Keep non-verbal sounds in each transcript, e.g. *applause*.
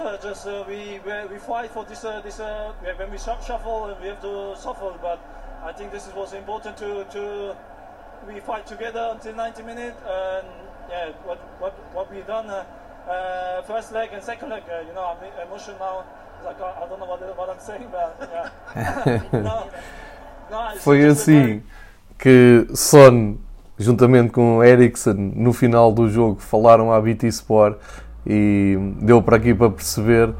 Uh, just uh, we, we fight for this uh, this uh, when we shuffle we have to shuffle but I think this was important to to we fight together until 90 minutes and yeah what what what we done uh, uh, first leg and second leg uh, you know I'm emotional now like I don't know what, what I'm saying but yeah. *laughs* No, no, foi assim que Son juntamente com Ericsson no final do jogo falaram à BT Sport e deu para aqui para perceber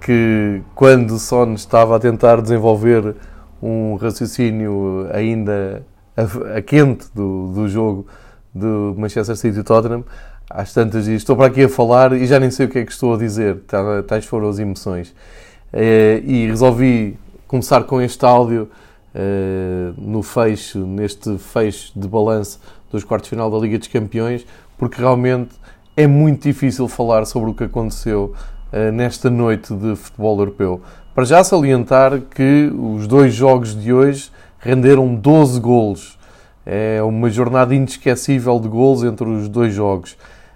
que quando Son estava a tentar desenvolver um raciocínio ainda a, a quente do, do jogo do Manchester City e Tottenham, às tantas dias estou para aqui a falar e já nem sei o que é que estou a dizer, tá, tais foram as emoções. Eh, e resolvi começar com este áudio eh, no fecho, neste fecho de balanço dos quartos de final da Liga dos Campeões, porque realmente é muito difícil falar sobre o que aconteceu uh, nesta noite de futebol europeu. Para já salientar que os dois jogos de hoje renderam 12 golos. É uma jornada inesquecível de golos entre os dois jogos.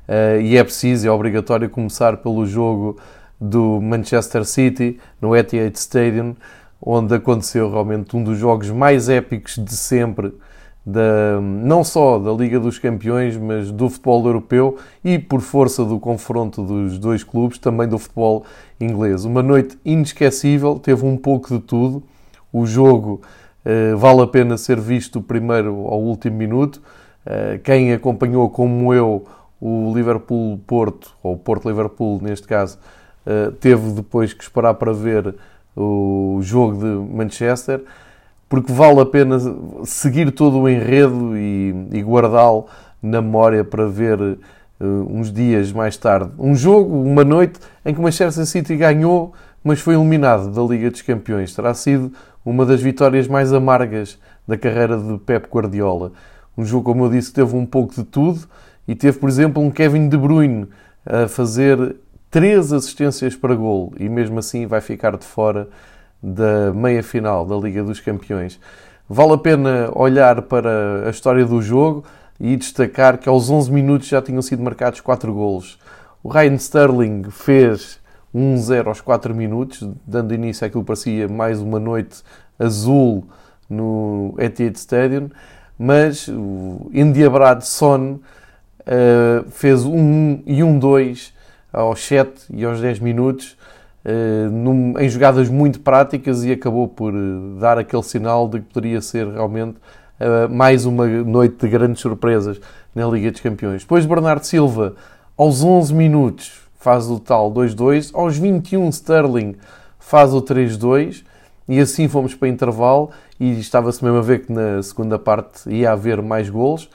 Uh, e é preciso, é obrigatório começar pelo jogo do Manchester City no Etihad Stadium, onde aconteceu realmente um dos jogos mais épicos de sempre da, não só da Liga dos Campeões, mas do futebol europeu e, por força do confronto dos dois clubes, também do futebol inglês. Uma noite inesquecível, teve um pouco de tudo. O jogo eh, vale a pena ser visto primeiro ao último minuto. Eh, quem acompanhou, como eu, o Liverpool-Porto, ou Porto-Liverpool neste caso, eh, teve depois que esperar para ver o jogo de Manchester porque vale a pena seguir todo o enredo e, e guardá-lo na memória para ver uh, uns dias mais tarde. Um jogo, uma noite, em que o Manchester City ganhou, mas foi eliminado da Liga dos Campeões. Terá sido uma das vitórias mais amargas da carreira de Pep Guardiola. Um jogo, como eu disse, teve um pouco de tudo e teve, por exemplo, um Kevin De Bruyne a fazer três assistências para gol e mesmo assim vai ficar de fora da meia final da Liga dos Campeões. Vale a pena olhar para a história do jogo e destacar que aos 11 minutos já tinham sido marcados 4 golos. O Ryan Sterling fez 1-0 aos 4 minutos, dando início àquilo que parecia mais uma noite azul no Etihad Stadium, mas o endiabrado Son uh, fez 1 e 1-2 aos 7 e aos 10 minutos, eh, num, em jogadas muito práticas e acabou por eh, dar aquele sinal de que poderia ser realmente uh, mais uma noite de grandes surpresas na Liga dos Campeões. Depois Bernardo Silva, aos 11 minutos, faz o tal 2-2, aos 21 Sterling faz o 3-2 e assim fomos para intervalo e estava-se mesmo a ver que na segunda parte ia haver mais golos.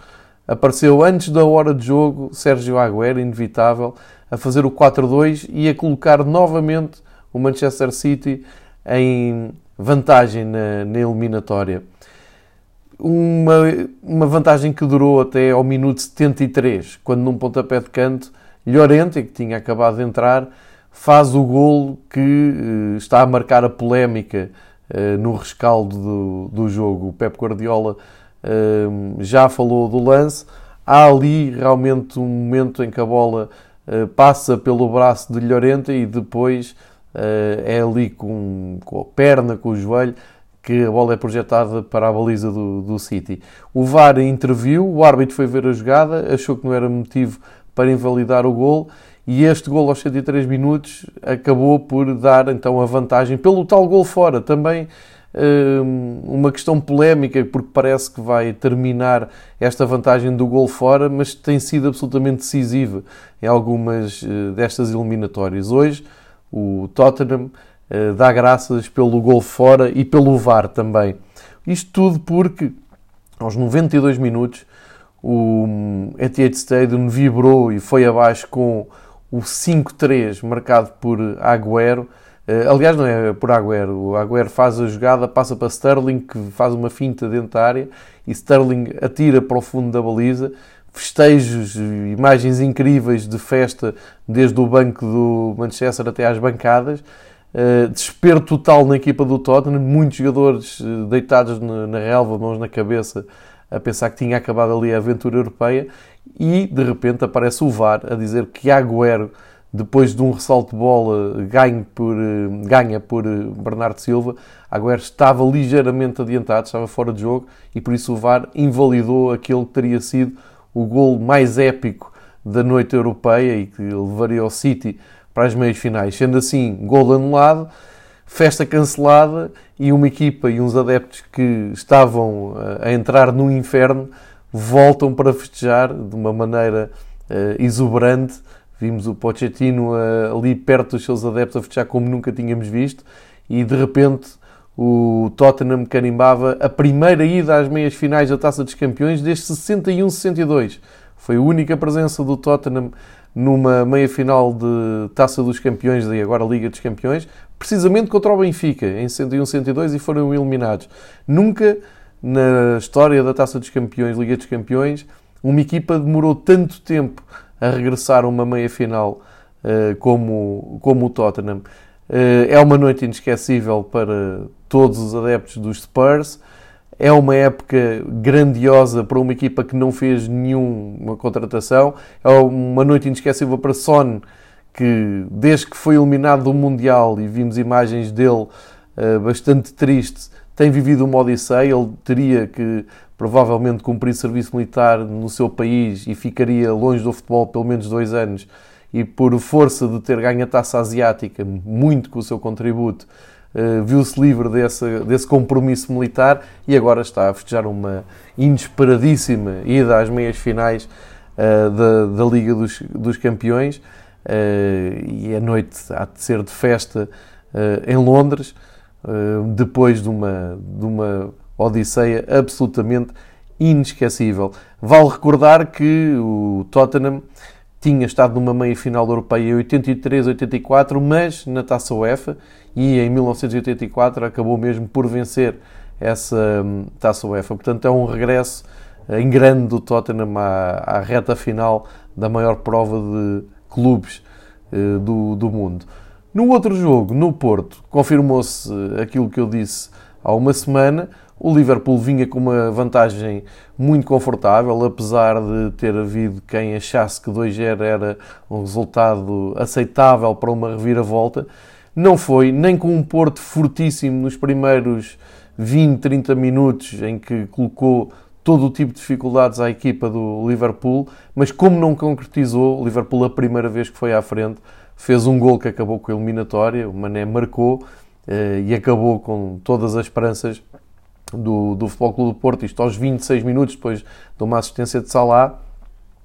Apareceu antes da hora de jogo Sérgio Agüero, inevitável, a fazer o 4-2 e a colocar novamente o Manchester City em vantagem na, na eliminatória. Uma, uma vantagem que durou até ao minuto 73, quando num pontapé de canto, Llorente, que tinha acabado de entrar, faz o golo que uh, está a marcar a polémica uh, no rescaldo do, do jogo. O Pep Guardiola uh, já falou do lance. Há ali realmente um momento em que a bola eh, passa pelo braço de Llorente e depois eh, é ali com, com, a perna, com o joelho, que a bola é projetada para a baliza do, do City. O VAR interviu, o árbitro foi ver a jogada, achou que não era motivo para invalidar o gol e este gol aos 103 minutos acabou por dar então a vantagem pelo tal gol fora. Também uma questão polémica, porque parece que vai terminar esta vantagem do gol fora, mas tem sido absolutamente decisiva em algumas eh, destas eliminatórias. Hoje, o Tottenham eh, dá graças pelo gol fora e pelo VAR também. Isto tudo porque, aos 92 minutos, o hum, Etihad Stadium vibrou e foi abaixo com o 5-3 marcado por Agüero, aliás, não é por Agüero. O Agüero faz a jogada, passa para Sterling, que faz uma finta dentro da área, e Sterling atira para o fundo da baliza. Festejos, imagens incríveis de festa, desde o banco do Manchester até às bancadas. Uh, desespero total na equipa do Tottenham, muitos jogadores uh, deitados na relva, mãos na cabeça, a pensar que tinha acabado ali a aventura europeia, e de repente aparece o VAR a dizer que Agüero depois de um ressalto de bola ganho por, ganha por Bernardo Silva, Agüero estava ligeiramente adiantado, estava fora de jogo e por isso o VAR invalidou aquele que teria sido o gol mais épico da noite europeia e que levaria o City para as meias finais. Sendo assim, gol anulado, festa cancelada e uma equipa e uns adeptos que estavam eh, a entrar no inferno voltam para festejar de uma maneira exuberante. Vimos o Pochettino uh, ali perto dos seus adeptos a festejar como nunca tínhamos visto e de repente o Tottenham carimbava a primeira ida às meias finais da Taça dos Campeões desde 61-62. Foi a única presença do Tottenham numa meia final de Taça dos Campeões e agora Liga dos Campeões, precisamente contra o Benfica em 61-62 e foram eliminados. Nunca na história da Taça dos Campeões, Liga dos Campeões, uma equipa demorou tanto tempo a regressar a uma meia final uh, como, como o Tottenham. Uh, é uma noite inesquecível para todos os adeptos dos Spurs. É uma época grandiosa para uma equipa que não fez nenhuma contratação. É uma noite inesquecível para Son, que desde que foi eliminado do Mundial e vimos imagens dele uh, bastante tristes, tem vivido uma odisseia. Ele teria que provavelmente cumprir serviço militar no seu país e ficaria longe do futebol pelo menos dois anos. E por força de ter ganho a taça asiática, muito com o seu contributo, uh, viu-se livre desse, desse compromisso militar e agora está a festejar uma inesperadíssima ida às meias finais uh, da, da Liga dos, dos Campeões. Uh, e a noite há de ser de festa em Londres. Eh, depois de uma, de uma odisseia absolutamente inesquecível. Vale recordar que o Tottenham tinha estado numa meia-final europeia em 83-84, mas na Taça UEFA e em 1984 acabou mesmo por vencer essa hum, Taça UEFA. Portanto, é um regresso em grande do Tottenham à, à reta final da maior prova de clubes uh, do, do mundo. No outro jogo, no Porto, confirmou-se aquilo que eu disse há uma semana. O Liverpool vinha com uma vantagem muito confortável, apesar de ter havido quem achasse que 2-0 era um resultado aceitável para uma reviravolta. Não foi, nem com um Porto fortíssimo nos primeiros 20, 30 minutos, em que colocou todo o tipo de dificuldades à equipa do Liverpool, mas como não concretizou, o Liverpool a primeira vez que foi à frente fez um gol que acabou com a eliminatória, o Mané marcou uh, e acabou com todas as esperanças do, do Futebol Clube do Porto, isto aos 26 minutos depois de uma assistência de Salah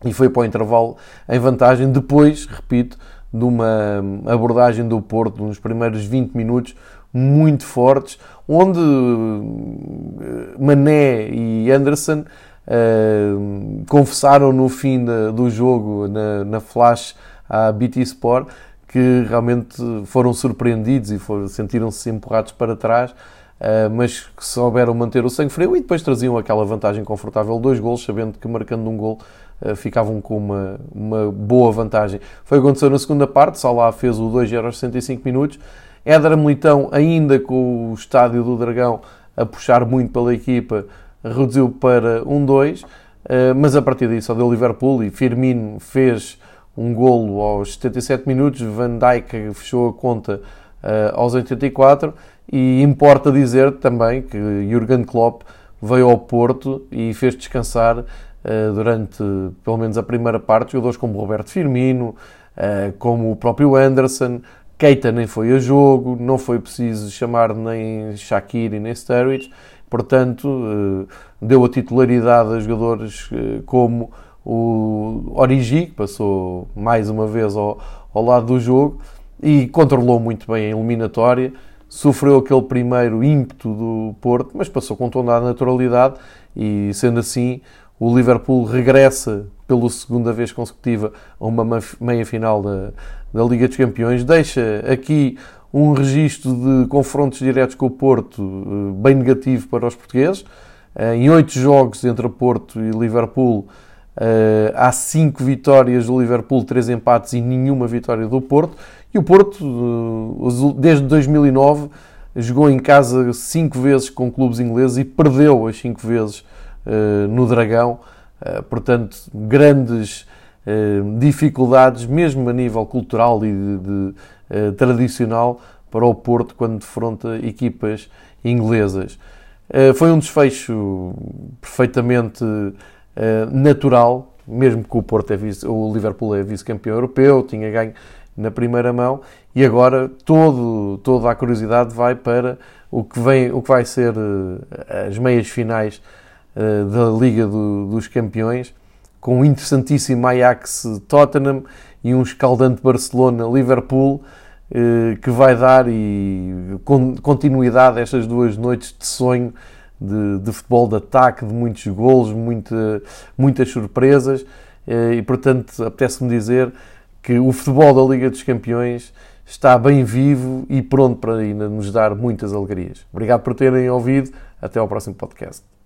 e foi para o intervalo em vantagem, depois, repito, de uma abordagem do Porto nos primeiros 20 minutos muito fortes, onde eh, Mané e Anderson uh, confessaram no fim do jogo, na, na flash à BT Sport que realmente foram surpreendidos e sentiram-se empurrados para trás, uh, mas que souberam manter o sangue frio e depois traziam aquela vantagem confortável, dois gols, sabendo que marcando um gol uh, ficavam com uma, uma boa vantagem. Foi o que aconteceu na segunda parte, Salah fez o 2-0 aos 65 minutos, Éder Militão, ainda com o estádio do Dragão a puxar muito pela equipa, reduziu para 1-2, uh, mas a partir disso, deu Liverpool e Firmino fez um golo aos 77 minutos, Van Dijk fechou a conta aos 84 e importa dizer também que Jurgen Klopp veio ao Porto e fez descansar uh, durante pelo menos a primeira parte jogadores como Roberto Firmino, uh, como o próprio Anderson, Keita nem foi a jogo, não foi preciso chamar nem Shaqiri nem Sturridge, portanto deu a titularidade a jogadores como o Origi, que passou mais uma vez ao, ao lado do jogo e controlou muito bem a eliminatória. Sofreu aquele primeiro ímpeto do Porto, mas passou com toda a naturalidade e, sendo assim, o Liverpool regressa pela segunda vez consecutiva a uma meia-final da, da Liga dos Campeões. Deixa aqui um registro de confrontos diretos com o Porto eh, bem negativo para os portugueses. Eh, em oito jogos entre Porto e Liverpool, Uh, há cinco vitórias do Liverpool, três empates e nenhuma vitória do Porto. E o Porto, uh, desde 2009, jogou em casa cinco vezes com clubes ingleses e perdeu as cinco vezes uh, no Dragão. portanto, grandes dificuldades, mesmo a nível cultural e de, de, tradicional, para o Porto quando defronta equipas inglesas. Foi um desfecho perfeitamente natural, mesmo que o Porto é vice, o Liverpool é vice-campeão europeu, tinha ganho na primeira mão e agora todo, toda a curiosidade vai para o que, vem, o que vai ser eh, as meias finais eh, da Liga do, dos Campeões, com um interessantíssimo Ajax Tottenham e um escaldante Barcelona Liverpool, eh, que vai dar e continuidade a estas duas noites de sonho de, de futebol de ataque, de muitos golos, muita, muitas surpresas e portanto apetece-me dizer que o futebol da Liga dos Campeões está bem vivo e pronto para ainda nos dar muitas alegrias. Obrigado por terem ouvido. Até ao próximo podcast.